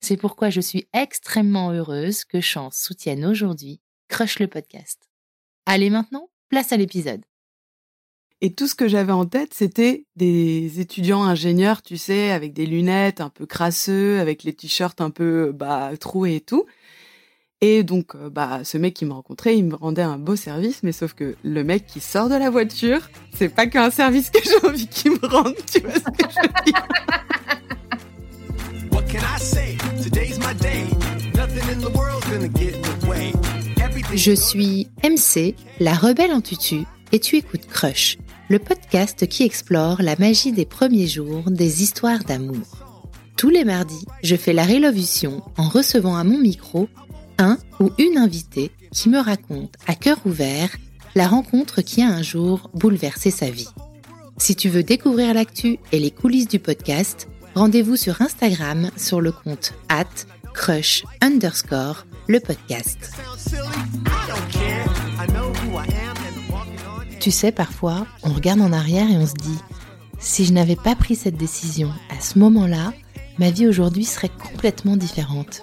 C'est pourquoi je suis extrêmement heureuse que Chance soutienne aujourd'hui Crush le podcast. Allez maintenant, place à l'épisode. Et tout ce que j'avais en tête, c'était des étudiants ingénieurs, tu sais, avec des lunettes un peu crasseux, avec les t-shirts un peu bah, troués et tout. Et donc, euh, bah, ce mec qui me rencontrait, il me rendait un beau service, mais sauf que le mec qui sort de la voiture, c'est pas qu'un service que j'ai envie qu'il me rende, tu vois ce que je veux dire Je suis MC, la rebelle en tutu, et tu écoutes Crush, le podcast qui explore la magie des premiers jours des histoires d'amour. Tous les mardis, je fais la révolution en recevant à mon micro un ou une invitée qui me raconte à cœur ouvert la rencontre qui a un jour bouleversé sa vie. Si tu veux découvrir l'actu et les coulisses du podcast, rendez-vous sur Instagram sur le compte at crush underscore le podcast. Tu sais, parfois, on regarde en arrière et on se dit, si je n'avais pas pris cette décision à ce moment-là, ma vie aujourd'hui serait complètement différente.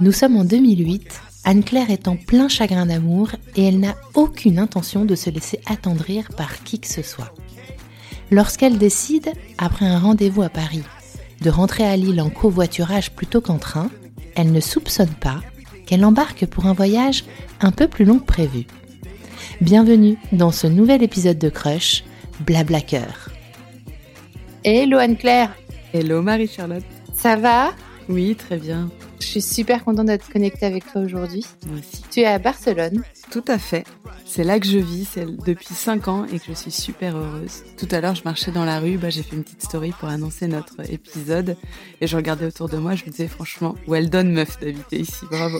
Nous sommes en 2008, Anne-Claire est en plein chagrin d'amour et elle n'a aucune intention de se laisser attendrir par qui que ce soit. Lorsqu'elle décide, après un rendez-vous à Paris, de rentrer à Lille en covoiturage plutôt qu'en train, elle ne soupçonne pas qu'elle embarque pour un voyage un peu plus long que prévu. Bienvenue dans ce nouvel épisode de Crush, Blabla Cœur. Hello Anne-Claire Hello Marie-Charlotte Ça va? Oui, très bien. Je suis super contente d'être connectée avec toi aujourd'hui. Moi aussi. Tu es à Barcelone. Tout à fait. C'est là que je vis, c'est depuis 5 ans et que je suis super heureuse. Tout à l'heure, je marchais dans la rue, bah, j'ai fait une petite story pour annoncer notre épisode et je regardais autour de moi, je me disais franchement, well done meuf d'habiter ici, bravo.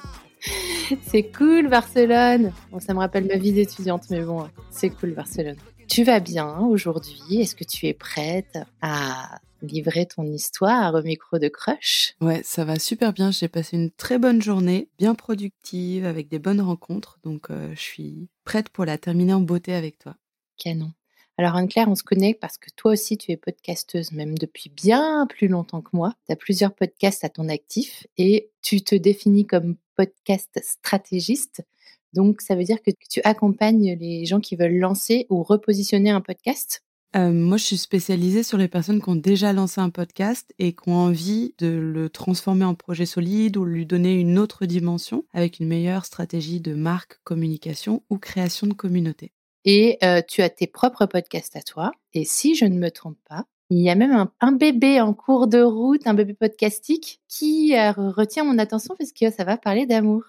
c'est cool Barcelone. Bon, ça me rappelle ma vie d'étudiante, mais bon, c'est cool Barcelone. Tu vas bien aujourd'hui? Est-ce que tu es prête à livrer ton histoire au micro de Crush Ouais, ça va super bien. J'ai passé une très bonne journée, bien productive, avec des bonnes rencontres. Donc, euh, je suis prête pour la terminer en beauté avec toi. Canon. Alors Anne-Claire, on se connaît parce que toi aussi tu es podcasteuse, même depuis bien plus longtemps que moi. Tu as plusieurs podcasts à ton actif et tu te définis comme podcast stratégiste. Donc ça veut dire que tu accompagnes les gens qui veulent lancer ou repositionner un podcast? Euh, moi, je suis spécialisée sur les personnes qui ont déjà lancé un podcast et qui ont envie de le transformer en projet solide ou lui donner une autre dimension avec une meilleure stratégie de marque, communication ou création de communauté. Et euh, tu as tes propres podcasts à toi. Et si je ne me trompe pas, il y a même un, bébé en cours de route, un bébé podcastique, qui euh, retient mon attention parce que ça va parler d'amour.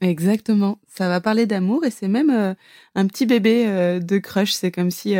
Exactement, ça va parler d'amour et c'est même un petit bébé de crush. C'est comme si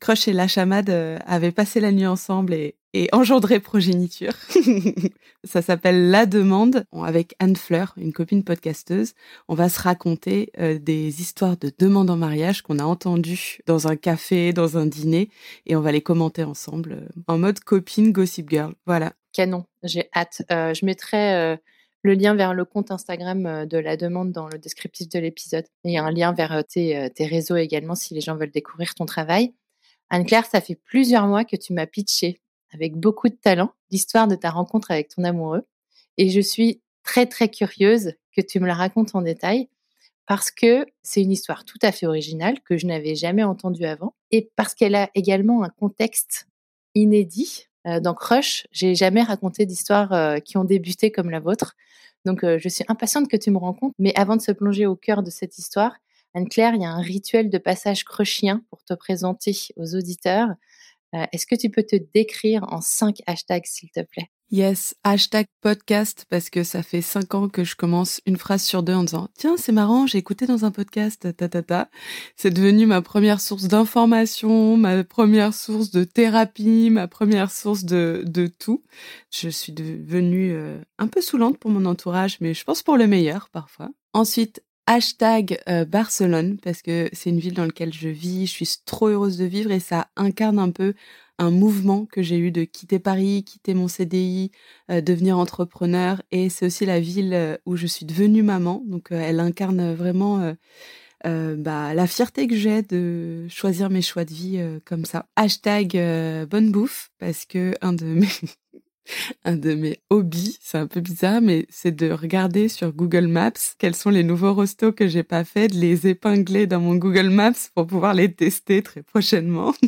Crush et la chamade euh, avaient passé la nuit ensemble et, engendré progéniture. ça s'appelle La Demande avec Anne Fleur, une copine podcasteuse. On va se raconter euh, des histoires de demandes en mariage qu'on a entendues dans un café, dans un dîner, et on va les commenter ensemble euh, en mode copine Gossip Girl. Voilà. Canon, j'ai hâte. je mettrai le lien vers le compte Instagram de la demande dans le descriptif de l'épisode. Et un lien vers tes réseaux également si les gens veulent découvrir ton travail. Anne-Claire, ça fait plusieurs mois que tu m'as pitché avec beaucoup de talent l'histoire de ta rencontre avec ton amoureux. Et je suis très, très curieuse que tu me la racontes en détail parce que c'est une histoire tout à fait originale que je n'avais jamais entendue avant et parce qu'elle a également un contexte inédit. Euh, dans Crush, j'ai jamais raconté d'histoires euh, qui ont débuté comme la vôtre. Donc, euh, je suis impatiente que tu me rencontres. Mais avant de se plonger au cœur de cette histoire, Anne-Claire, il y a un rituel de passage crushien pour te présenter aux auditeurs. Est-ce que tu peux te décrire en cinq hashtags, s'il te plaît? Yes, hashtag podcast parce que ça fait cinq ans que je commence une phrase sur deux en disant tiens c'est marrant j'ai écouté dans un podcast ta ta ta. C'est devenu ma première source d'information, ma première source de thérapie, ma première source de de tout. Je suis devenue euh, un peu saoulante pour mon entourage mais je pense pour le meilleur parfois. Ensuite hashtag euh, Barcelone parce que c'est une ville dans laquelle je vis, je suis trop heureuse de vivre et ça incarne un peu un mouvement que j'ai eu de quitter Paris, quitter mon CDI, euh, devenir entrepreneur. Et c'est aussi la ville euh, où je suis devenue maman. Donc, euh, elle incarne vraiment bah, la fierté que j'ai de choisir mes choix de vie comme ça. Hashtag bonne bouffe, parce que un de mes... un de mes hobbies, c'est un peu bizarre, mais c'est de regarder sur Google Maps quels sont les nouveaux restos que j'ai pas fait, de les épingler dans mon Google Maps pour pouvoir les tester très prochainement.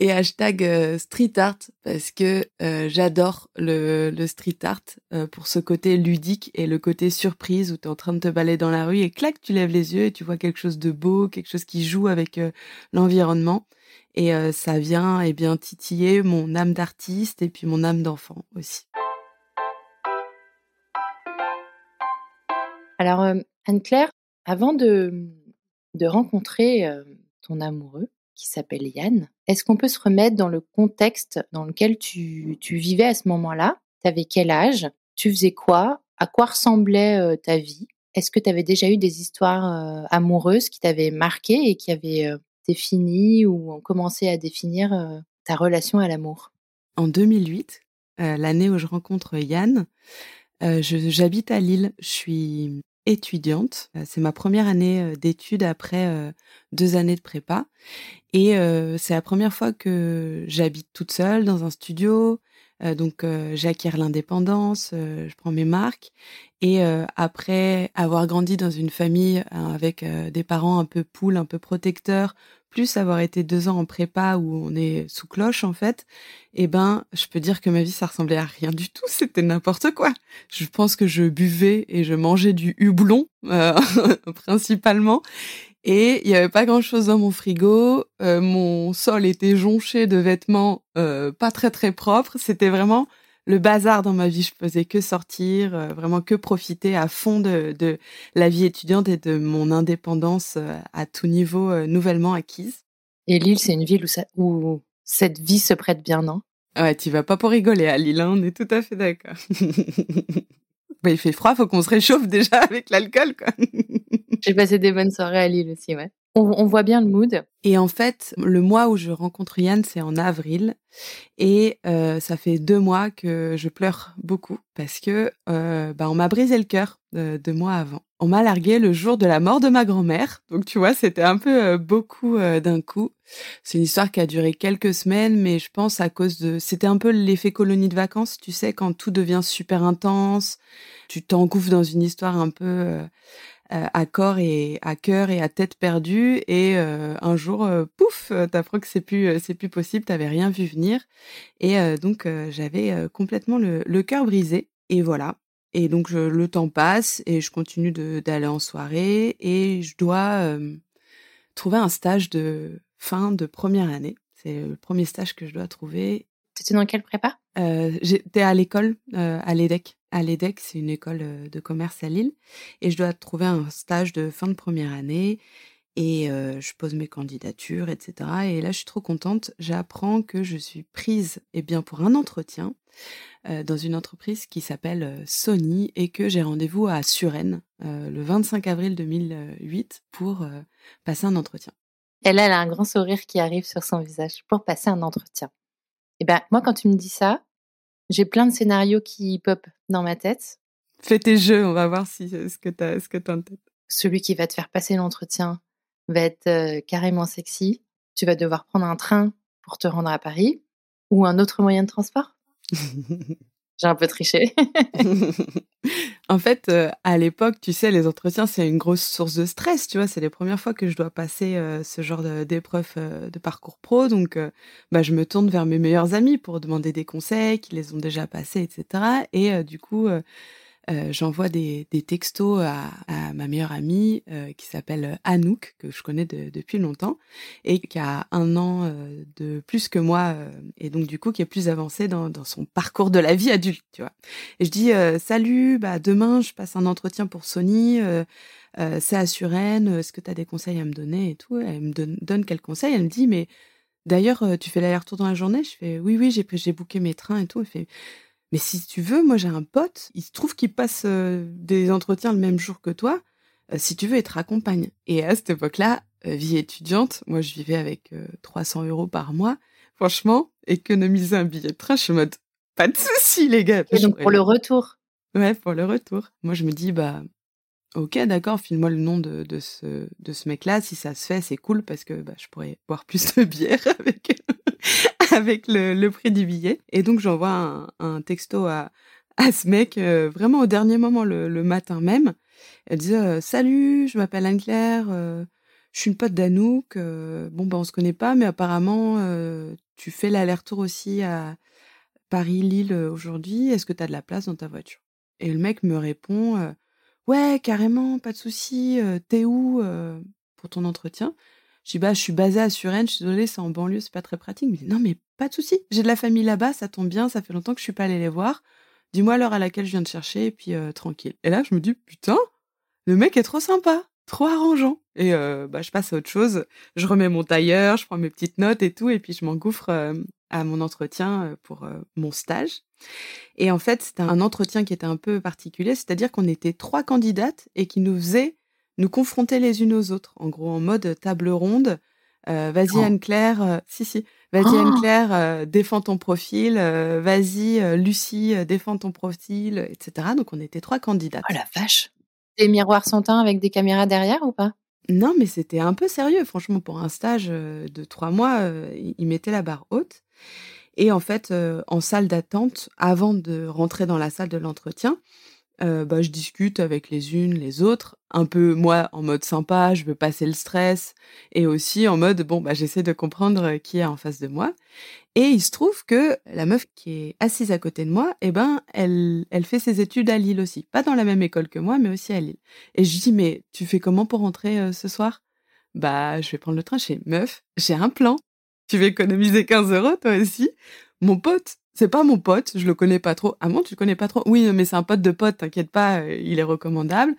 et hashtag euh, street art parce que euh, j'adore le, street art euh, pour ce côté ludique et le côté surprise où tu es en train de te balader dans la rue et clac, tu lèves les yeux et tu vois quelque chose de beau, quelque chose qui joue avec l'environnement. Et ça vient et eh bien titiller mon âme d'artiste et puis mon âme d'enfant aussi. Alors, Anne-Claire, avant de, de rencontrer ton amoureux, qui s'appelle Yann. Est-ce qu'on peut se remettre dans le contexte dans lequel tu, vivais à ce moment-là? Tu avais quel âge? Tu faisais quoi? À quoi ressemblait euh, ta vie? Est-ce que tu avais déjà eu des histoires euh, amoureuses qui t'avaient marqué et qui avaient euh, défini ou ont commencé à définir ta relation à l'amour? En 2008, l'année où je rencontre Yann, j'habite à Lille. Je suis étudiante. C'est ma première année d'études après deux années de prépa. Et c'est la première fois que j'habite toute seule dans un studio. Donc j'acquiers l'indépendance, je prends mes marques. Et après avoir grandi dans une famille avec des parents un peu poules, un peu protecteurs, plus avoir été deux ans en prépa où on est sous cloche en fait, eh ben, je peux dire que ma vie ça ressemblait à rien du tout. C'était n'importe quoi. Je pense que je buvais et je mangeais du hublon euh, principalement, et il y avait pas grand chose dans mon frigo. Euh, mon sol était jonché de vêtements euh, pas très très propres. C'était vraiment le bazar dans ma vie. Je faisais que sortir, euh, vraiment que profiter à fond de, de, la vie étudiante et de mon indépendance à tout niveau nouvellement acquise. Et Lille, c'est une ville où, ça, où cette vie se prête bien, non? Ouais, tu vas pas pour rigoler à Lille, hein, on est tout à fait d'accord. bah, il fait froid, faut qu'on se réchauffe déjà avec l'alcool, quoi. J'ai passé des bonnes soirées à Lille aussi, ouais. On, voit bien le mood. Et en fait, le mois où je rencontre Yann, c'est en avril. Et euh, ça fait deux mois que je pleure beaucoup parce que euh, bah, on m'a brisé le cœur euh, deux mois avant. On m'a largué le jour de la mort de ma grand-mère. Donc tu vois, c'était un peu beaucoup d'un coup. C'est une histoire qui a duré quelques semaines, mais je pense à cause de... C'était un peu l'effet colonie de vacances, tu sais, quand tout devient super intense, tu t'engouffres dans une histoire un peu à corps et à cœur et à tête perdue et euh, un jour euh, pouf t'apprends que c'est plus c'est plus possible t'avais rien vu venir et donc j'avais complètement le, le cœur brisé et voilà. Et donc je, le temps passe et je continue d'aller en soirée et je dois trouver un stage de fin de première année. C'est le premier stage que je dois trouver. Étais dans quelle prépa? J'étais à l'école à l'EDEC à l'EDEC, c'est une école euh, de commerce à Lille, et je dois trouver un stage de fin de première année, et euh, je pose mes candidatures, etc. Et là, je suis trop contente. J'apprends que je suis prise eh bien, pour un entretien euh, dans une entreprise qui s'appelle Sony et que j'ai rendez-vous à Suresnes le 25 avril 2008 pour passer un entretien. Elle, elle a un grand sourire qui arrive sur son visage pour passer un entretien. Et eh ben moi, quand tu me dis ça, j'ai plein de scénarios qui pop dans ma tête. Fais tes jeux, on va voir si ce que t'as, ce que t'as en tête. Celui qui va te faire passer l'entretien va être euh, carrément sexy. Tu vas devoir prendre un train pour te rendre à Paris ou un autre moyen de transport. J'ai un peu triché. en fait, euh, à l'époque, tu sais, les entretiens, c'est une grosse source de stress, tu vois. C'est les premières fois que je dois passer euh, ce genre d'épreuve de, de, parcours pro. Donc, bah, je me tourne vers mes meilleurs amis pour demander des conseils, qui les ont déjà passés, etc. Et du coup, euh, j'envoie des, des, textos à, à, ma meilleure amie euh, qui s'appelle Anouk, que je connais depuis longtemps, et qui a un an euh, de plus que moi, et donc du coup qui est plus avancé dans, dans, son parcours de la vie adulte, tu vois. Et je dis salut, bah demain je passe un entretien pour Sony. c'est à Suresnes, est-ce que tu as des conseils à me donner et tout? Elle me donne, donne quel conseil Elle me dit, mais d'ailleurs, tu fais l'aller-retour dans la journée? Je fais, oui, oui, j'ai, j'ai booké mes trains et tout. Elle fait, mais si tu veux, moi j'ai un pote, il se trouve qu'il passe euh, des entretiens le même jour que toi. Euh, si tu veux, il te raccompagne. Et à cette époque-là, euh, vie étudiante, moi je vivais avec 300 euros par mois. Franchement, économiser un billet de train, je suis mode, pas de souci les gars. Et donc pour le retour? Ouais, pour le retour. Moi je me dis, bah, ok, d'accord, file-moi le nom de, de ce, de ce mec-là. Si ça se fait, c'est cool parce que bah, je pourrais boire plus de bière avec avec le, prix du billet. Et donc j'envoie un, texto à, à ce mec euh, vraiment au dernier moment, le, matin même. Elle dit euh, Salut, je m'appelle Anne-Claire, euh, je suis une pote d'Anouk. bon, ben on se connaît pas, mais apparemment, tu fais l'aller-retour aussi à Paris-Lille aujourd'hui. Est-ce que tu as de la place dans ta voiture? Et le mec me répond Ouais, carrément, pas de souci. T'es où pour ton entretien? Je dis, bah, je suis basée à Suresnes, je suis désolée, c'est en banlieue, c'est pas très pratique. Il me dit, non, mais pas de souci. J'ai de la famille là-bas, ça tombe bien, ça fait longtemps que je suis pas allée les voir. Dis-moi l'heure à laquelle je viens de chercher, et puis euh, tranquille. Et là, je me dis, putain, le mec est trop sympa, trop arrangeant. Et euh, bah, je passe à autre chose. Je remets mon tailleur, je prends mes petites notes et tout, et puis je m'engouffre euh, à mon entretien pour mon stage. Et en fait, c'était un entretien qui était un peu particulier, c'est-à-dire qu'on était trois candidates et qui nous faisaient nous confronter les unes aux autres, en gros en mode table ronde. Euh, vas-y oh. Anne-Claire, euh, si si, vas-y oh. Anne-Claire, euh, défends ton profil, vas-y Lucie, défends ton profil, etc. Donc on était trois candidates. Oh la vache Des miroirs sont teints avec des caméras derrière ou pas? Non, mais c'était un peu sérieux, franchement, pour un stage de trois mois, ils mettaient la barre haute. Et en fait, en salle d'attente, avant de rentrer dans la salle de l'entretien, bah, je discute avec les unes, les autres, un peu moi en mode sympa, je veux passer le stress, et aussi en mode bon bah j'essaie de comprendre qui est en face de moi. Et il se trouve que la meuf qui est assise à côté de moi, eh ben elle elle fait ses études à Lille aussi, pas dans la même école que moi, mais aussi à Lille. Et je dis mais tu fais comment pour rentrer ce soir? Bah je vais prendre le train chez meuf, j'ai un plan. Tu veux économiser 15 euros toi aussi? Mon pote, c'est pas mon pote, je le connais pas trop. Ah bon, tu le connais pas trop? Oui, mais c'est un pote de pote, t'inquiète pas, euh, il est recommandable.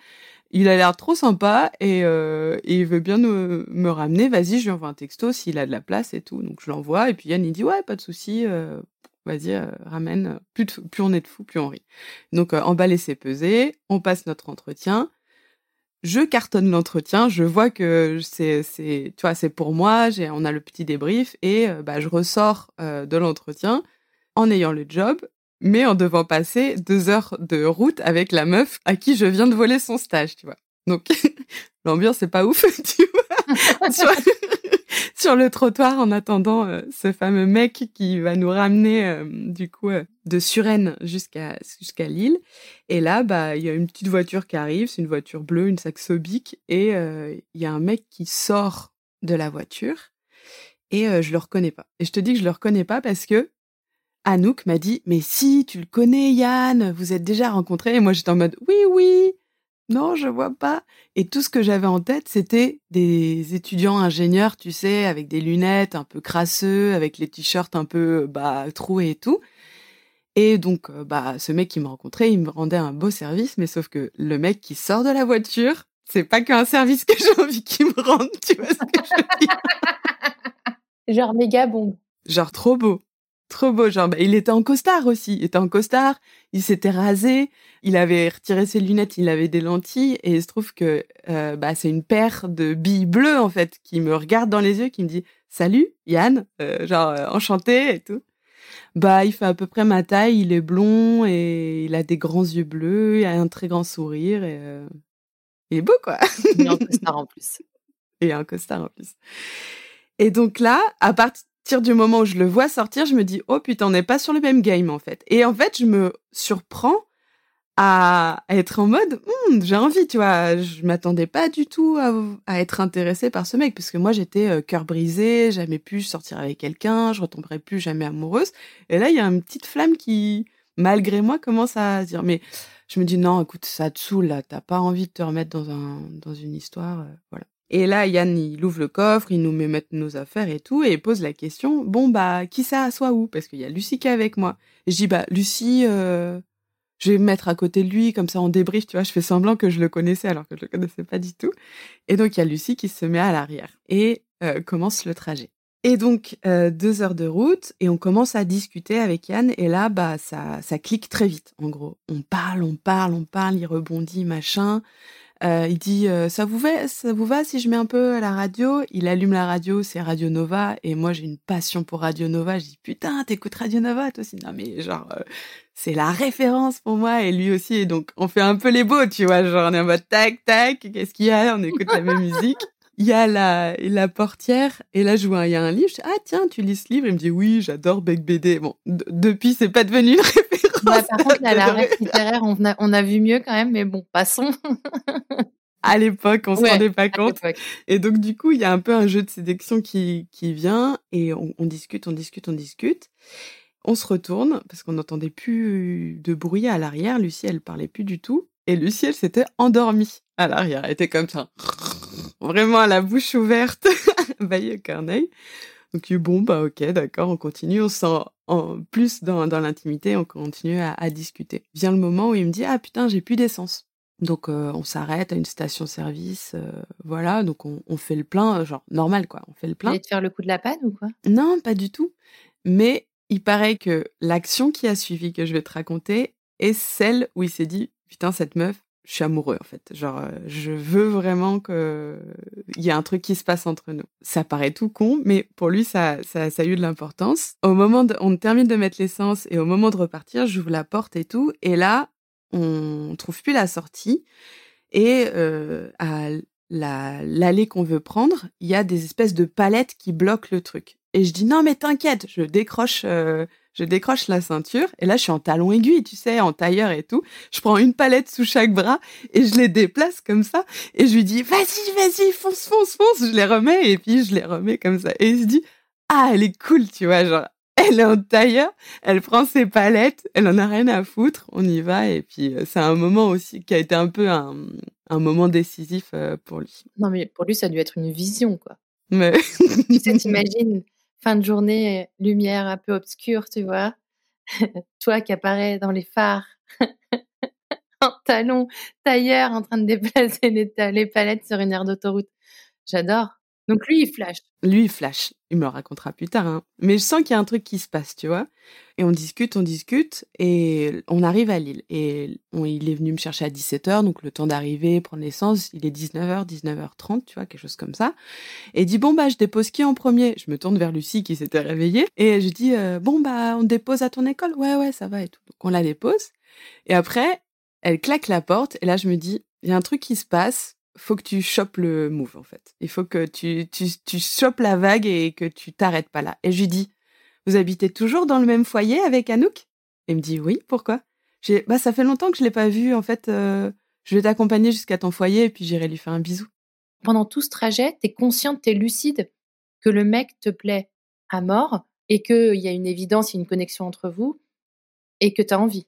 Il a l'air trop sympa et, euh, il veut bien me ramener. Vas-y, je lui envoie un texto s'il a de la place et tout. Donc je l'envoie et puis Yann il dit ouais, pas de souci, euh, vas-y, ramène. Plus, on est de fous, plus on rit. Donc emballer c'est peser, on passe notre entretien. Je cartonne l'entretien, je vois que c'est, pour moi. On a le petit débrief et bah je ressors de l'entretien en ayant le job, mais en devant passer deux heures de route avec la meuf à qui je viens de voler son stage, tu vois. Donc, l'ambiance est pas ouf, tu vois. sur, le trottoir en attendant euh, ce fameux mec qui va nous ramener, euh, du coup, euh, de Suresnes jusqu'à Lille. Et là, bah, il y a une petite voiture qui arrive, c'est une voiture bleue, une Saxo Bic, et il y a un mec qui sort de la voiture et je le reconnais pas. Et je te dis que je le reconnais pas parce que Anouk m'a dit Mais si, tu le connais, Yann, vous êtes déjà rencontrés. Et moi, j'étais en mode Oui, oui, non, je vois pas. Et tout ce que j'avais en tête, c'était des étudiants ingénieurs, tu sais, avec des lunettes un peu crasseux, avec les t-shirts un peu bah, troués et tout. Et donc, euh, bah, ce mec qui m'a rencontré, il me rendait un beau service, mais sauf que le mec qui sort de la voiture, c'est pas qu'un service que j'ai envie qu'il me rende, tu vois ce que je veux dire Genre méga bon. Genre trop beau. Trop beau, genre, bah, il était en costard aussi. Il était en costard, il s'était rasé, il avait retiré ses lunettes, il avait des lentilles, et il se trouve que euh, bah, c'est une paire de billes bleues, en fait, qui me regarde dans les yeux, qui me dit Salut, Yann, euh, genre, euh, enchanté et tout. Bah, il fait à peu près ma taille, il est blond et il a des grands yeux bleus, il a un très grand sourire et euh, il est beau quoi. Il est en costard en plus. Et un costard en plus. Et donc là, à partir du moment où je le vois sortir, je me dis oh putain, on n'est pas sur le même game en fait. Et en fait, je me surprends à, être en mode «Hmm, j'ai envie, tu vois. Je m'attendais pas du tout à, être intéressée par ce mec, parce que moi j'étais euh, cœur brisé, jamais pu sortir avec quelqu'un, je retomberais plus jamais amoureuse. Et là, il y a une petite flamme qui, malgré moi, commence à dire mais je me dis non, écoute, ça te saoule là, t'as pas envie de te remettre dans un dans une histoire, euh, voilà. Et là, Yann, il ouvre le coffre, il nous met mettre nos affaires et tout, et il pose la question, bon, bah, qui ça assoit où? Parce qu'il y a Lucie qui est avec moi. Et je dis, bah, Lucie, euh, je vais me mettre à côté de lui, comme ça on débrief, tu vois, je fais semblant que je le connaissais alors que je le connaissais pas du tout. Et donc il y a Lucie qui se met à l'arrière et euh, commence le trajet. Et donc euh, deux heures de route et on commence à discuter avec Yann et là bah ça ça clique très vite en gros. On parle, on parle, on parle, il rebondit machin. Euh, il dit euh, ça vous va ça vous va si je mets un peu la radio? Il allume la radio c'est Radio Nova et moi j'ai une passion pour Radio Nova. Je dis putain t'écoutes Radio Nova toi aussi. Non mais genre euh, c'est la référence pour moi et lui aussi. Et donc on fait un peu les beaux tu vois. Genre on est en mode tac tac qu'est-ce qu'il y a? On écoute la même musique il y a la, la portière et là je vois il y a un livre je dis ah tiens tu lis ce livre il me dit oui j'adore Beck BD bon depuis c'est pas devenu une référence bah, par contre, la ref littéraire, on a, on a vu mieux quand même, mais bon, passons. à l'époque, on se rendait pas compte. Et donc, du coup, il y a un peu un jeu de sélection qui, qui vient et on, discute, on discute, on discute. On se retourne parce qu'on n'entendait plus de bruit à l'arrière. Lucie, elle parlait plus du tout. Et Lucie, elle s'était endormie à l'arrière. Elle était comme ça. Vraiment à la bouche ouverte, baillée corneille. Donc, bon, bah, ok, d'accord, on continue. On sent en plus dans, dans l'intimité, on continue à, à, discuter. Vient le moment où il me dit ah putain j'ai plus d'essence. Donc euh, on s'arrête à une station-service, euh, voilà. Donc on, on, fait le plein, euh, genre normal quoi. On fait le plein. Et te faire le coup de la panne ou quoi? Non, pas du tout. Mais il paraît que l'action qui a suivi que je vais te raconter est celle où il s'est dit putain cette meuf, je suis amoureux en fait. Genre, euh, je veux vraiment que il y a un truc qui se passe entre nous. Ça paraît tout con, mais pour lui, ça, a eu de l'importance. Au moment de, on termine de mettre l'essence et au moment de repartir, j'ouvre la porte et tout, et là, on trouve plus la sortie. Et euh, à l'allée qu'on veut prendre, il y a des espèces de palettes qui bloquent le truc. Et je dis non mais t'inquiète, je décroche. Euh, je décroche la ceinture et là je suis en talon aiguille, tu sais, en tailleur et tout. Je prends une palette sous chaque bras et je les déplace comme ça et je lui dis vas-y, vas-y, fonce, fonce, fonce. Je les remets et puis je les remets comme ça. Et il se dit ah elle est cool, tu vois, genre elle est en tailleur, elle prend ses palettes, elle en a rien à foutre, on y va et puis euh, c'est un moment aussi qui a été un peu un, un moment décisif euh, pour lui. Non mais pour lui ça a dû être une vision quoi. Mais tu sais, t'imagines fin de journée, lumière un peu obscure, tu vois. Toi qui apparaît dans les phares en talon, tailleur, en train de déplacer les, les palettes sur une aire d'autoroute. J'adore. Donc lui, il flash. Lui, il flash. Il me le racontera plus tard. Hein. Mais je sens qu'il y a un truc qui se passe, tu vois. Et on discute, on discute, et on arrive à Lille. Et il est venu me chercher à 17h, donc le temps d'arriver, prendre l'essence, il est 19h, 19h30, tu vois, quelque chose comme ça. Et il dit, bon, bah, je dépose qui en premier? Je me tourne vers Lucie qui s'était réveillée, et je dis, euh, bon, bah, on dépose à ton école? Ouais, ouais, ça va et tout. Donc on la dépose. Et après, elle claque la porte, et là, je me dis, il y a un truc qui se passe, faut que tu chopes le move en fait. Il faut que tu, tu, tu chopes la vague et que tu t'arrêtes pas là. Et je lui dis, vous habitez toujours dans le même foyer avec Anouk? Il me dit oui, pourquoi? J'ai bah ça fait longtemps que je l'ai pas vu en fait. Euh, je vais t'accompagner jusqu'à ton foyer et puis j'irai lui faire un bisou. Pendant tout ce trajet, t'es consciente, t'es lucide que le mec te plaît à mort et qu'il y a une évidence, il y a une connexion entre vous et que t'as envie.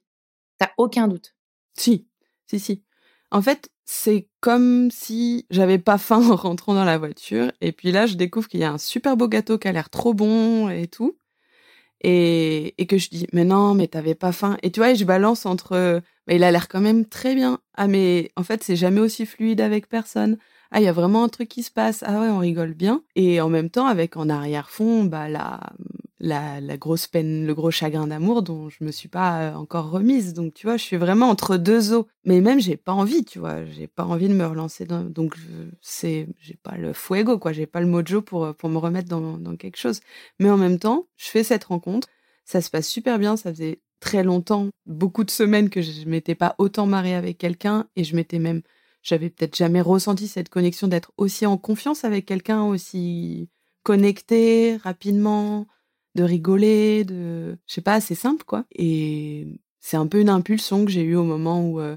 T'as aucun doute. Si, si, si. En fait, c'est comme si j'avais pas faim en rentrant dans la voiture. Et puis là, je découvre qu'il y a un super beau gâteau qui a l'air trop bon et tout. Et, et que je dis, mais non, mais t'avais pas faim. Et tu vois, je balance entre, bah, il a l'air quand même très bien. Ah, mais en fait, c'est jamais aussi fluide avec personne. Ah, il y a vraiment un truc qui se passe. Ah ouais, on rigole bien. Et en même temps, avec en arrière-fond, bah, la, la, grosse peine, le gros chagrin d'amour dont je me suis pas euh, encore remise. Donc, tu vois, je suis vraiment entre deux eaux. Mais même, j'ai pas envie, tu vois, j'ai pas envie de me relancer. Donc, c'est, j'ai pas le fuego, quoi. J'ai pas le mojo pour, pour me remettre dans, dans quelque chose. Mais en même temps, je fais cette rencontre. Ça se passe super bien. Ça faisait très longtemps, beaucoup de semaines que je m'étais pas autant marrée avec quelqu'un et je m'étais même, j'avais peut-être jamais ressenti cette connexion d'être aussi en confiance avec quelqu'un, aussi connecté rapidement, de rigoler, de, je sais pas, c'est simple quoi. Et c'est un peu une impulsion que j'ai eue au moment où euh,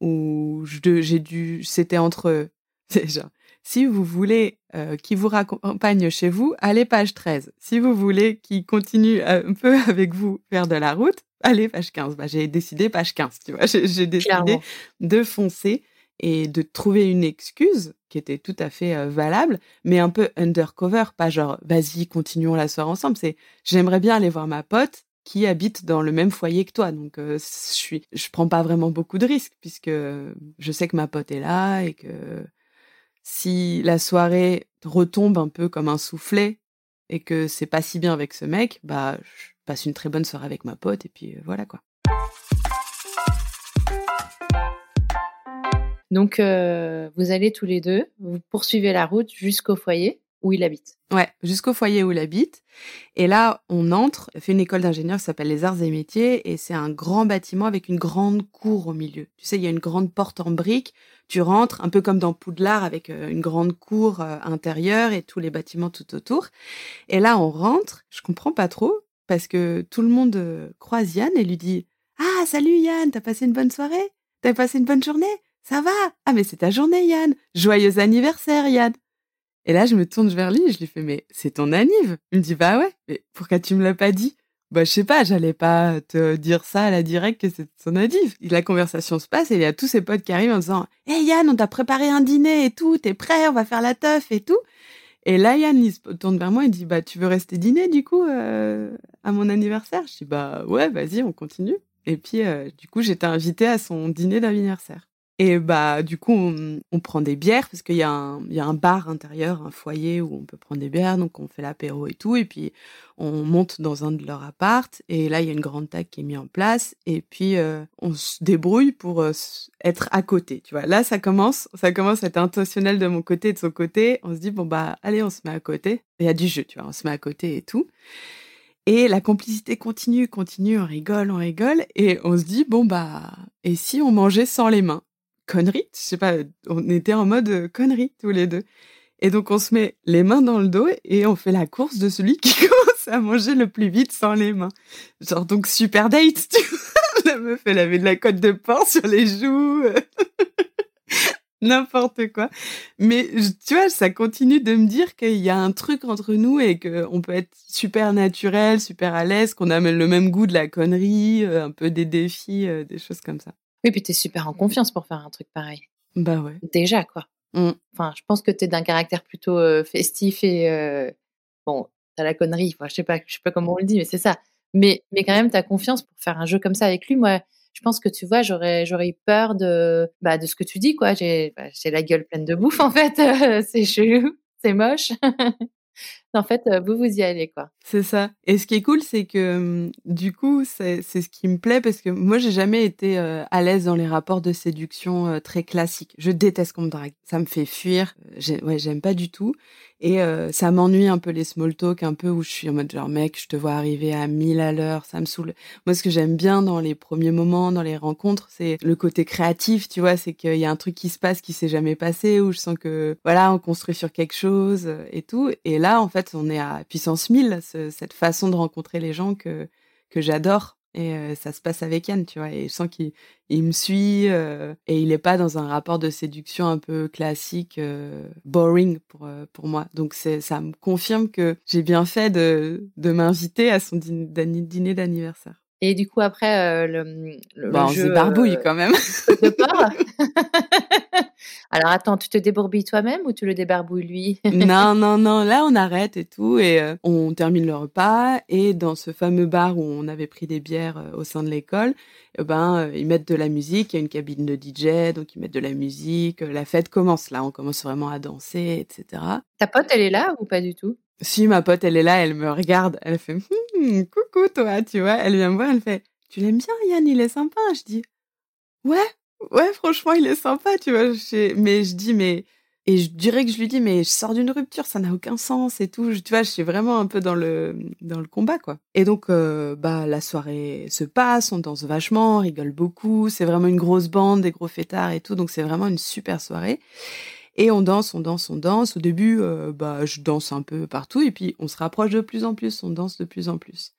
où j'ai dû, c'était entre déjà. Si vous voulez euh, qu'il vous raccompagne chez vous, allez page 13. Si vous voulez qu'il continue un peu avec vous faire de la route, allez page 15. Bah, j'ai décidé page 15, tu vois. J'ai décidé de foncer et de trouver une excuse qui était tout à fait valable, mais un peu undercover, pas genre vas-y, continuons la soirée ensemble. C'est j'aimerais bien aller voir ma pote qui habite dans le même foyer que toi. Donc je suis, je prends pas vraiment beaucoup de risques puisque je sais que ma pote est là et que si la soirée retombe un peu comme un soufflet et que c'est pas si bien avec ce mec, bah je passe une très bonne soirée avec ma pote et puis voilà quoi. Donc, euh, vous allez tous les deux, vous poursuivez la route jusqu'au foyer où il habite. Ouais, jusqu'au foyer où il habite. Et là, on entre, fait une école d'ingénieur qui s'appelle les Arts et Métiers, et c'est un grand bâtiment avec une grande cour au milieu. Tu sais, il y a une grande porte en briques, tu rentres, un peu comme dans Poudlard, avec euh, une grande cour euh, intérieure et tous les bâtiments tout autour. Et là, on rentre, je comprends pas trop, parce que tout le monde croise Yann et lui dit « Ah, salut Yann, t'as passé une bonne soirée? T'as passé une bonne journée? Ça va? Ah, mais c'est ta journée, Yann Joyeux anniversaire, Yann !» Et là, je me tourne vers lui et je lui fais, mais c'est ton anniv Il me dit, bah ouais, mais pourquoi tu me l'as pas dit? Bah, je sais pas, j'allais pas te dire ça à la directe que c'est son anniv. La conversation se passe et il y a tous ses potes qui arrivent en disant, hé Yann, on t'a préparé un dîner et tout, t'es prêt, on va faire la teuf et tout. Et là, Yann, il se tourne vers moi et dit, bah, tu veux rester dîner du coup euh, à mon anniversaire Je dis, bah ouais, vas-y, on continue. Et puis, euh, du coup, j'étais invitée à son dîner d'anniversaire. Et bah, du coup, on, prend des bières parce qu'il y, a un, bar intérieur, un foyer où on peut prendre des bières. Donc, on fait l'apéro et tout. Et puis, on monte dans un de leurs appartes. Et là, il y a une grande table qui est mise en place. Et puis, euh, on se débrouille pour euh, être à côté. Tu vois, là, ça commence, ça commence à être intentionnel de mon côté et de son côté. On se dit, bon, bah, allez, on se met à côté. Il y a du jeu, tu vois, on se met à côté et tout. Et la complicité continue, continue, on rigole, on rigole. Et on se dit, bon, bah, et si on mangeait sans les mains? Connerie. Je sais pas, on était en mode euh, connerie tous les deux. Et donc on se met les mains dans le dos et on fait la course de celui qui commence à manger le plus vite sans les mains. Genre donc super date, tu vois. La meuf, elle avait de la côte de porc sur les joues. N'importe quoi. Mais tu vois, ça continue de me dire qu'il y a un truc entre nous et qu'on peut être super naturel, super à l'aise, qu'on a le même goût de la connerie, euh, un peu des défis, euh, des choses comme ça. Oui, puis t'es super en confiance pour faire un truc pareil. Bah ouais. Déjà, quoi. Mmh. Enfin, je pense que t'es d'un caractère plutôt euh, festif et euh, bon, t'as la connerie. Enfin, je sais pas, je sais pas comment on le dit, mais c'est ça. Mais, mais quand même, t'as confiance pour faire un jeu comme ça avec lui. Moi, je pense que tu vois, j'aurais, j'aurais eu peur de, bah, de ce que tu dis, quoi. J'ai, bah, j'ai la gueule pleine de bouffe, en fait. c'est chelou, c'est moche. en fait, vous, vous y allez, quoi. C'est ça. Et ce qui est cool, c'est que hum, du coup, c'est ce qui me plaît parce que moi, j'ai jamais été à l'aise dans les rapports de séduction très classiques. Je déteste qu'on me drague. Ça me fait fuir. Ouais, j'aime pas du tout. Et ça m'ennuie un peu les small talk, un peu où je suis en mode genre mec, je te vois arriver à 1000 à l'heure, ça me saoule. Moi, ce que j'aime bien dans les premiers moments, dans les rencontres, c'est le côté créatif, tu vois, c'est qu'il y a un truc qui se passe qui s'est jamais passé, où je sens que voilà, on construit sur quelque chose et tout. Et là, en fait, on est à puissance 1000, cette façon de rencontrer les gens que, que j'adore. Et euh, ça se passe avec Yann, tu vois. Et je sens qu'il il me suit euh, et il n'est pas dans un rapport de séduction un peu classique, euh, boring pour, pour moi. Donc ça me confirme que j'ai bien fait de, de m'inviter à son dîner d'anniversaire. Et du coup, après, le, le, bah, on jeu, barbouille quand même. Alors attends, tu te débourbouilles toi-même ou tu le débarbouilles lui? Non, non, non. Là, on arrête et tout et on termine le repas. Et dans ce fameux bar où on avait pris des bières au sein de l'école, eh ben ils mettent de la musique. Il y a une cabine de DJ, donc ils mettent de la musique. La fête commence là. On commence vraiment à danser, etc. Ta pote, elle est là ou pas du tout? Si ma pote, elle est là, elle me regarde, elle fait «Hum, coucou toi, tu vois. Elle vient me voir, elle fait tu l'aimes bien Yann, il est sympa? Je dis ouais, ouais, franchement, il est sympa, tu vois. Mais je dis mais Et je dirais que je lui dis, mais je sors d'une rupture, ça n'a aucun sens et tout. tu vois, je suis vraiment un peu dans le, dans le combat, quoi. Et donc, euh, bah, la soirée se passe, on danse vachement, on rigole beaucoup. C'est vraiment une grosse bande, des gros fêtards et tout. Donc, c'est vraiment une super soirée. Et on danse, on danse, on danse. Au début, euh, bah, je danse un peu partout. Et puis, on se rapproche de plus en plus, on danse de plus en plus.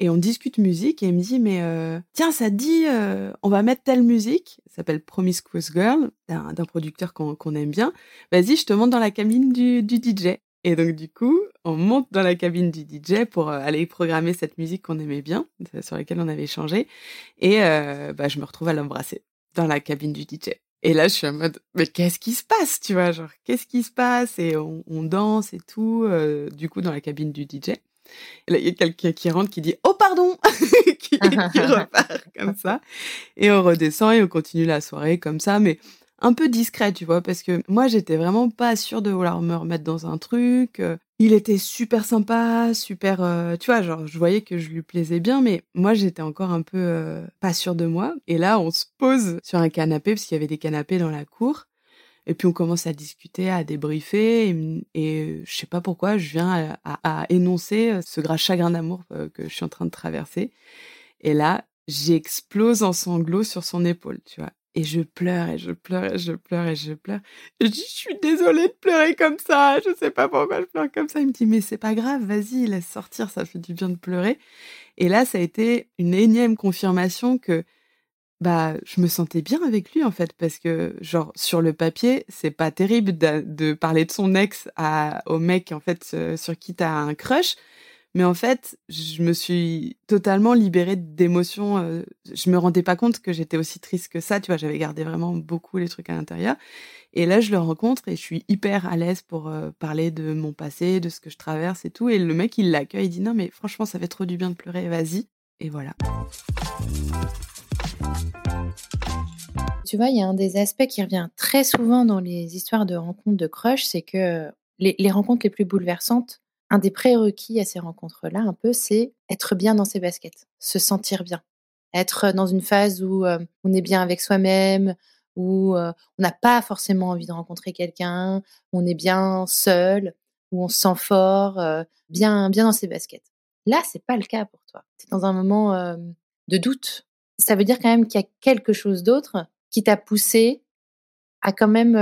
Et on discute musique et il me dit, mais euh, tiens, ça dit, euh, on va mettre telle musique, ça s'appelle Promiscuous Girl, d'un producteur qu'on aime bien. Vas-y, je te monte dans la cabine du, du DJ. Et donc, du coup, on monte dans la cabine du DJ pour aller programmer cette musique qu'on aimait bien, sur laquelle on avait échangé. Et bah, je me retrouve à l'embrasser dans la cabine du DJ. Et là, je suis en mode, mais qu'est-ce qui se passe, tu vois, genre, qu'est-ce qui se passe? Et on, danse et tout, euh, du coup, dans la cabine du DJ. Et là, il y a quelqu'un qui rentre qui dit, oh, pardon qui, qui repart comme ça. Et on redescend et on continue la soirée comme ça, mais un peu discret, tu vois, parce que moi, j'étais vraiment pas sûre de vouloir me remettre dans un truc. Euh, il était super sympa, super, euh, tu vois, genre je voyais que je lui plaisais bien, mais moi j'étais encore un peu euh, pas sûre de moi. Et là, on se pose sur un canapé parce qu'il y avait des canapés dans la cour. Et puis on commence à discuter, à débriefer, et, et je sais pas pourquoi, je viens à, énoncer ce gras chagrin d'amour euh, que je suis en train de traverser. Et là, j'explose en sanglots sur son épaule, tu vois. Et je pleure et je pleure et je pleure et je pleure. je dis, je suis désolée de pleurer comme ça. Je sais pas pourquoi je pleure comme ça. Il me dit, mais c'est pas grave, vas-y, laisse sortir, ça fait du bien de pleurer. Et là, ça a été une énième confirmation que, bah, je me sentais bien avec lui, en fait, parce que, genre, sur le papier, c'est pas terrible de, parler de son ex à, au mec, en fait, sur qui t'as un crush. Mais en fait, je me suis totalement libérée d'émotions. Euh, je me rendais pas compte que j'étais aussi triste que ça. Tu vois, j'avais gardé vraiment beaucoup les trucs à l'intérieur. Et là, je le rencontre et je suis hyper à l'aise pour euh, parler de mon passé, de ce que je traverse et tout. Et le mec, il l'accueille, il dit non, mais franchement, ça fait trop du bien de pleurer, vas-y. Et voilà. Tu vois, il y a un des aspects qui revient très souvent dans les histoires de rencontres de crush, c'est que les rencontres les plus bouleversantes, un des prérequis à ces rencontres-là, un peu, c'est être bien dans ses baskets, se sentir bien, être dans une phase où euh, on est bien avec soi-même, où euh, on n'a pas forcément envie de rencontrer quelqu'un, on est bien seul, où on se sent fort, euh, bien, bien dans ses baskets. Là, c'est pas le cas pour toi. Tu es dans un moment de doute. Ça veut dire quand même qu'il y a quelque chose d'autre qui t'a poussé à quand même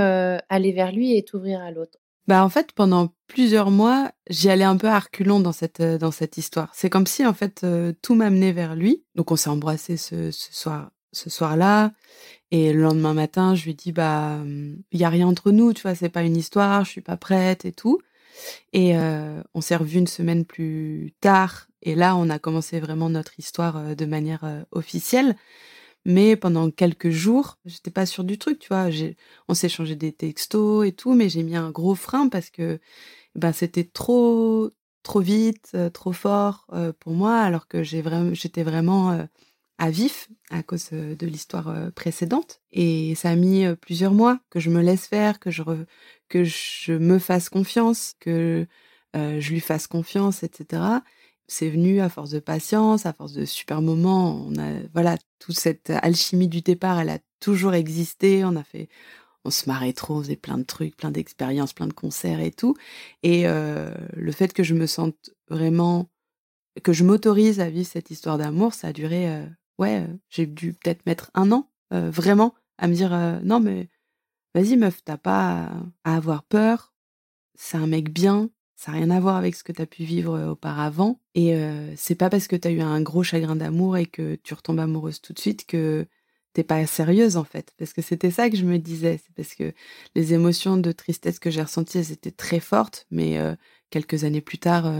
aller vers lui et t'ouvrir à l'autre. Bah en fait, pendant plusieurs mois, j'y allais un peu à reculons dans cette, euh, histoire. C'est comme si en fait euh, tout m'amenait vers lui. Donc on s'est embrassé ce, ce soir ce soir-là et le lendemain matin, je lui dis bah il y a rien entre nous, tu vois, c'est pas une histoire, je suis pas prête et tout. Et euh, on s'est revu une semaine plus tard et là on a commencé vraiment notre histoire de manière officielle. Mais pendant quelques jours, j'étais pas sûre du truc, tu vois. On s'est changé des textos et tout, mais j'ai mis un gros frein parce que ben, c'était trop, trop vite, euh, trop fort euh, pour moi, alors que j'étais vraiment euh, à vif à cause de l'histoire précédente. Et ça a mis plusieurs mois que je me laisse faire, que je me fasse confiance, que je lui fasse confiance, etc c'est venu à force de patience, à force de super moments. On a, voilà, toute cette alchimie du départ, elle a toujours existé. On a fait, on se marrait trop, on faisait plein de trucs, plein d'expériences, plein de concerts et tout. Et euh, le fait que je me sente vraiment, que je m'autorise à vivre cette histoire d'amour, ça a duré, euh, ouais, euh, j'ai dû peut-être mettre un an, vraiment, à me dire, non mais, vas-y meuf, t'as pas à avoir peur. C'est un mec bien, ça n'a rien à voir avec ce que tu as pu vivre auparavant. Et c'est pas parce que tu as eu un gros chagrin d'amour et que tu retombes amoureuse tout de suite que t'es pas sérieuse en fait. Parce que c'était ça que je me disais. C'est parce que les émotions de tristesse que j'ai ressenties, elles étaient très fortes. Mais quelques années plus tard,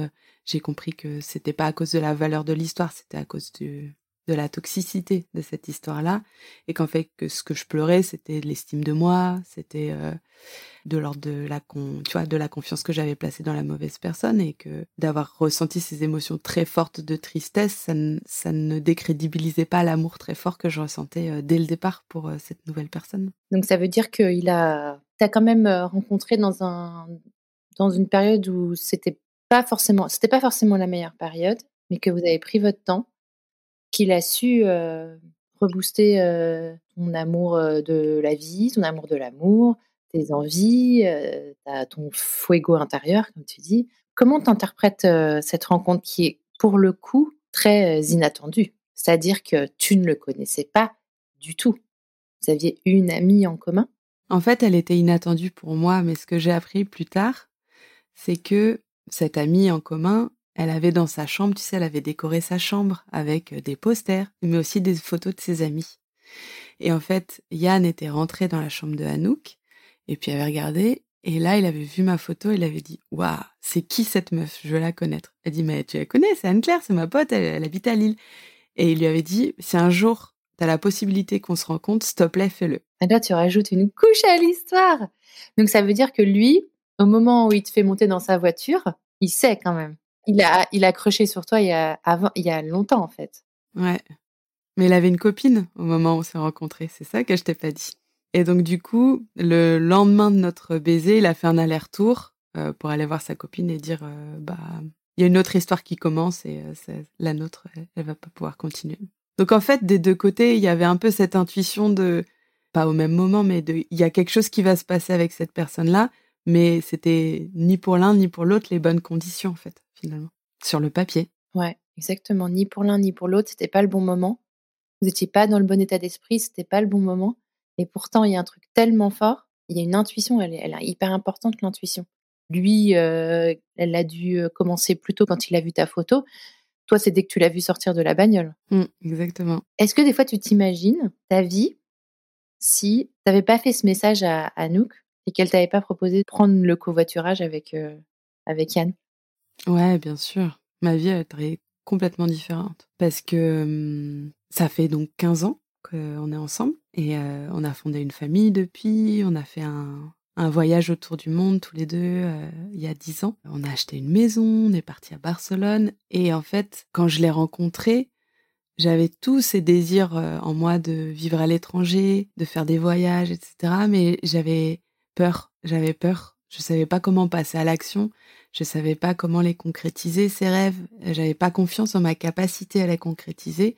j'ai compris que c'était pas à cause de la valeur de l'histoire, c'était à cause du, de la toxicité de cette histoire-là et qu'en fait que ce que je pleurais c'était l'estime de moi c'était euh, de l'ordre de la de la confiance que j'avais placée dans la mauvaise personne et que d'avoir ressenti ces émotions très fortes de tristesse ça, ça ne décrédibilisait pas l'amour très fort que je ressentais euh, dès le départ pour euh, cette nouvelle personne. Donc ça veut dire qu'il a t'as quand même rencontré dans un dans une période où c'était pas forcément c'était pas forcément la meilleure période mais que vous avez pris votre temps a su rebooster ton amour de la vie, ton amour de l'amour, tes envies, as ton fuego intérieur, comme tu dis. Comment tu interprètes cette rencontre qui est, pour le coup, très inattendue? C'est-à-dire que tu ne le connaissais pas du tout. Vous aviez une amie en commun? En fait, elle était inattendue pour moi, mais ce que j'ai appris plus tard, c'est que cette amie en commen, elle avait dans sa chambre, tu sais, elle avait décoré sa chambre avec des posters, mais aussi des photos de ses amis. Et en fait, Yann était rentré dans la chambre de Hanouk, et puis avait regardé, et là, il avait vu ma photo, il avait dit Waouh, c'est qui cette meuf? Je veux la connaître. Elle dit Mais tu la connais, c'est Anne-Claire, c'est ma pote, elle, habite à Lille. Et il lui avait dit Si un jour tu as la possibilité qu'on se rencontre, s'il te fais-le. Et là, tu rajoutes une couche à l'histoire. Donc ça veut dire que lui, au moment où il te fait monter dans sa voiture, il sait quand même. Il a, il a sur toi il y a, avant, il y a longtemps, en fait. Ouais. Mais il avait une copine au moment où on s'est rencontrés. C'est ça que je t'ai pas dit. Et donc, du coup, le lendemain de notre baiser, il a fait un aller-retour euh, pour aller voir sa copine et dire euh, bah, il y a une autre histoire qui commence et euh, la nôtre, elle, elle, va pas pouvoir continuer. Donc, en fait, des deux côtés, il y avait un peu cette intuition de, pas au même moment, mais de, il y a quelque chose qui va se passer avec cette personne-là, mais c'était ni pour l'un ni pour l'autre les bonnes conditions, en fait, finalement, sur le papier. Ouais, exactement. Ni pour l'un ni pour l'autre, c'était pas le bon moment. Vous n'étiez pas dans le bon état d'esprit, c'était pas le bon moment. Et pourtant, il y a un truc tellement fort, il y a une intuition, elle est, elle est hyper importante, l'intuition. Lui, euh, elle a dû euh, commencer plus tôt quand il a vu ta photo. Toi, c'est dès que tu l'as vu sortir de la bagnole. Mmh, exactement. Est-ce que des fois, tu t'imagines ta vie si tu n'avais pas fait ce message à Anouk et qu'elle t'avait pas proposé de prendre le covoiturage avec, euh, avec Yann? Ouais, bien sûr. Ma vie est complètement différente. Parce que mmh, ça fait donc 15 ans qu'on est ensemble et on a fondé une famille depuis, on a fait un, voyage autour du monde tous les deux il y a 10 ans. On a acheté une maison, on est parti à Barcelone et en fait, quand je l'ai rencontré, j'avais tous ces désirs en moi de vivre à l'étranger, de faire des voyages, etc. Mais j'avais peur, j'avais peur. Je savais pas comment passer à l'action. Je savais pas comment les concrétiser, ces rêves. J'avais pas confiance en ma capacité à les concrétiser.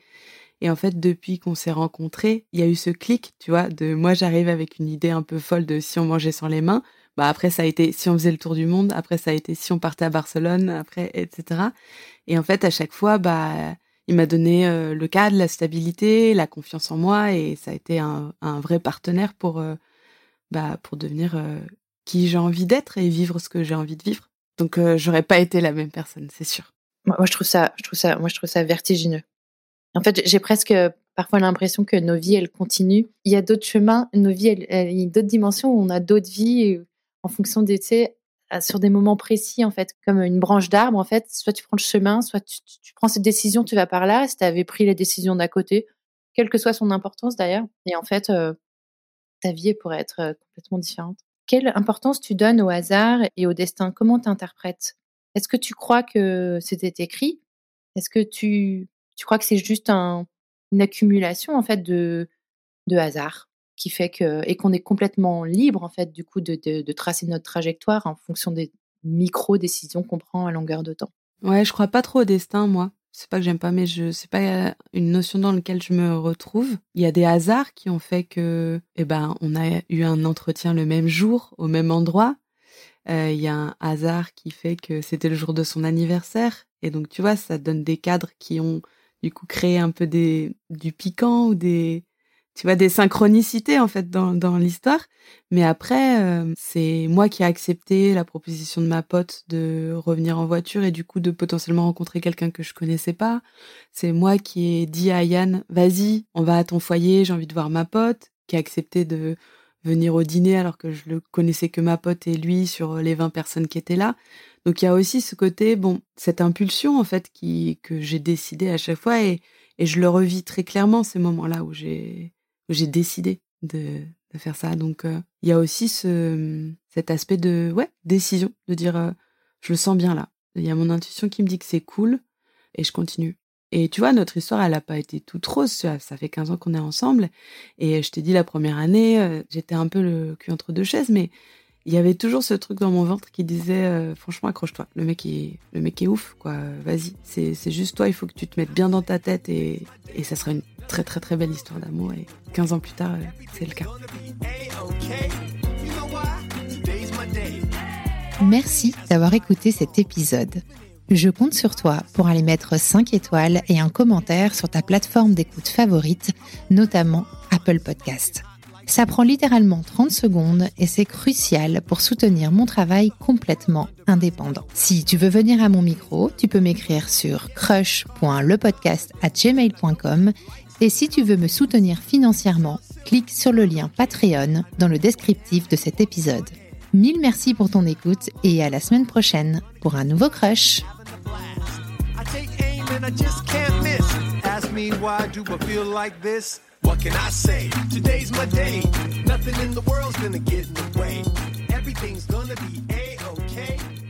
Et en fait, depuis qu'on s'est rencontrés, il y a eu ce clic, tu vois, de moi j'arrive avec une idée un peu folle de si on mangeait sans les mains. Bah après ça a été si on faisait le tour du monde, après ça a été si on partait à Barcelone, après etc. Et en fait à chaque fois bah il m'a donné euh, le cadre, la stabilité, la confiance en moi et ça a été un, vrai partenaire pour euh, bah pour devenir euh, qui j'ai envie d'être et vivre ce que j'ai envie de vivre. Donc j'aurais pas été la même personne, c'est sûr. Moi je trouve ça je trouve ça moi je trouve ça vertigineux. En fait, j'ai presque parfois l'impression que nos vies, elles continuent. Il y a d'autres chemins, nos vies, il y a d'autres dimensions où on a d'autres vies en fonction des, tu sais, sur des moments précis, en fait, comme une branche d'arbre, en fait, soit tu prends le chemin, soit tu, prends cette décision, tu vas par là, si tu avais pris la décision d'à côté, quelle que soit son importance d'ailleurs. Et en fait, euh, ta vie pourrait être euh, complètement différente. Quelle importance tu donnes au hasard et au destin? Comment tu interprètes Est-ce que tu crois que c'était écrit? Est-ce que tu tu crois que c'est juste un, une accumulation en fait de, de hasard qui fait que et qu'on est complètement libre en fait du coup de, de, tracer notre trajectoire en fonction des micro décisions qu'on prend à longueur de temps? Ouais, je crois pas trop au destin moi. C'est pas que j'aime pas, mais je c'est pas une notion dans laquelle je me retrouve. Il y a des hasards qui ont fait que, eh ben, on a eu un entretien le même jour, au même endroit. Euh, il y a un hasard qui fait que c'était le jour de son anniversaire, et donc tu vois, ça donne des cadres qui ont du coup créer un peu des, du piquant ou des, tu vois, des synchronicités en fait dans, dans l'histoire. Mais après, euh, c'est moi qui ai accepté la proposition de ma pote de revenir en voiture et du coup de potentiellement rencontrer quelqu'un que je connaissais pas. C'est moi qui ai dit à Yann, vas-y, on va à ton foyer, j'ai envie de voir ma pote, qui a accepté de venir au dîner alors que je le connaissais que ma pote et lui sur les 20 personnes qui étaient là. Donc il y a aussi ce côté, bon, cette impulsion en fait qui que j'ai décidé à chaque fois et, et je le revis très clairement ces moments-là où j'ai j'ai décidé de, faire ça. Donc euh, il y a aussi ce cet aspect de ouais décision, de dire euh, je le sens bien là. Il y a mon intuition qui me dit que c'est cool et je continue. Et tu vois, notre histoire, elle n'a pas été toute rose. Ça fait 15 ans qu'on est ensemble. Et je t'ai dit, la première année, euh, j'étais un peu le cul entre deux chaises, mais il y avait toujours ce truc dans mon ventre qui disait euh, franchement accroche-toi le mec est le mec ouf quoi vas-y c'est juste toi il faut que tu te mettes bien dans ta tête et, et ça sera une très très très belle histoire d'amour et 15 ans plus tard euh, c'est le cas Merci d'avoir écouté cet épisode. Je compte sur toi pour aller mettre 5 étoiles et un commentaire sur ta plateforme d'écoute favorite, notamment Apple Podcast. Ça prend littéralement 30 secondes et c'est crucial pour soutenir mon travail complètement indépendant. Si tu veux venir à mon micro, tu peux m'écrire sur crush.lepodcast@gmail.com et si tu veux me soutenir financièrement, clique sur le lien Patreon dans le descriptif de cet épisode. Mille merci pour ton écoute et à la semaine prochaine pour un nouveau crush. What can I say? Today's my day. Nothing in the world's gonna get in the way. Everything's gonna be a-okay. You